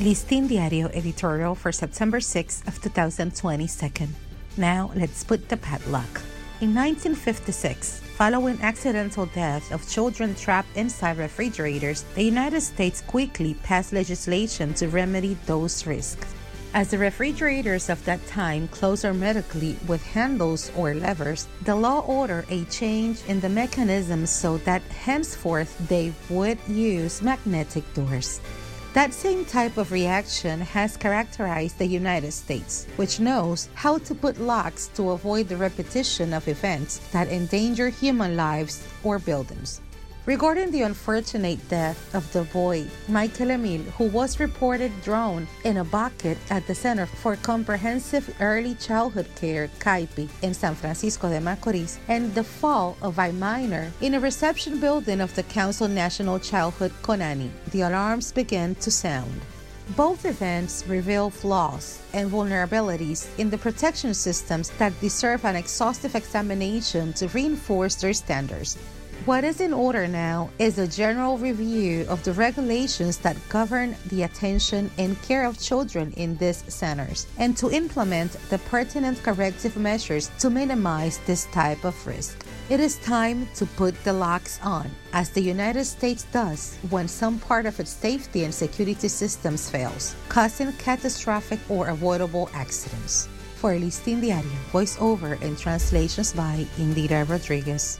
Listín Diario editorial for September 6 of 2022. Now let's put the padlock. In 1956, following accidental death of children trapped inside refrigerators, the United States quickly passed legislation to remedy those risks. As the refrigerators of that time closed hermetically with handles or levers, the law ordered a change in the mechanism so that henceforth they would use magnetic doors. That same type of reaction has characterized the United States, which knows how to put locks to avoid the repetition of events that endanger human lives or buildings. Regarding the unfortunate death of the boy Michael Emil, who was reported drowned in a bucket at the Center for Comprehensive Early Childhood Care, CAIPI, in San Francisco de Macorís, and the fall of a minor in a reception building of the Council National Childhood CONANI, the alarms began to sound. Both events reveal flaws and vulnerabilities in the protection systems that deserve an exhaustive examination to reinforce their standards. What is in order now is a general review of the regulations that govern the attention and care of children in these centers and to implement the pertinent corrective measures to minimize this type of risk. It is time to put the locks on, as the United States does when some part of its safety and security systems fails, causing catastrophic or avoidable accidents. For Listín Diario, voiceover and translations by Indira Rodriguez.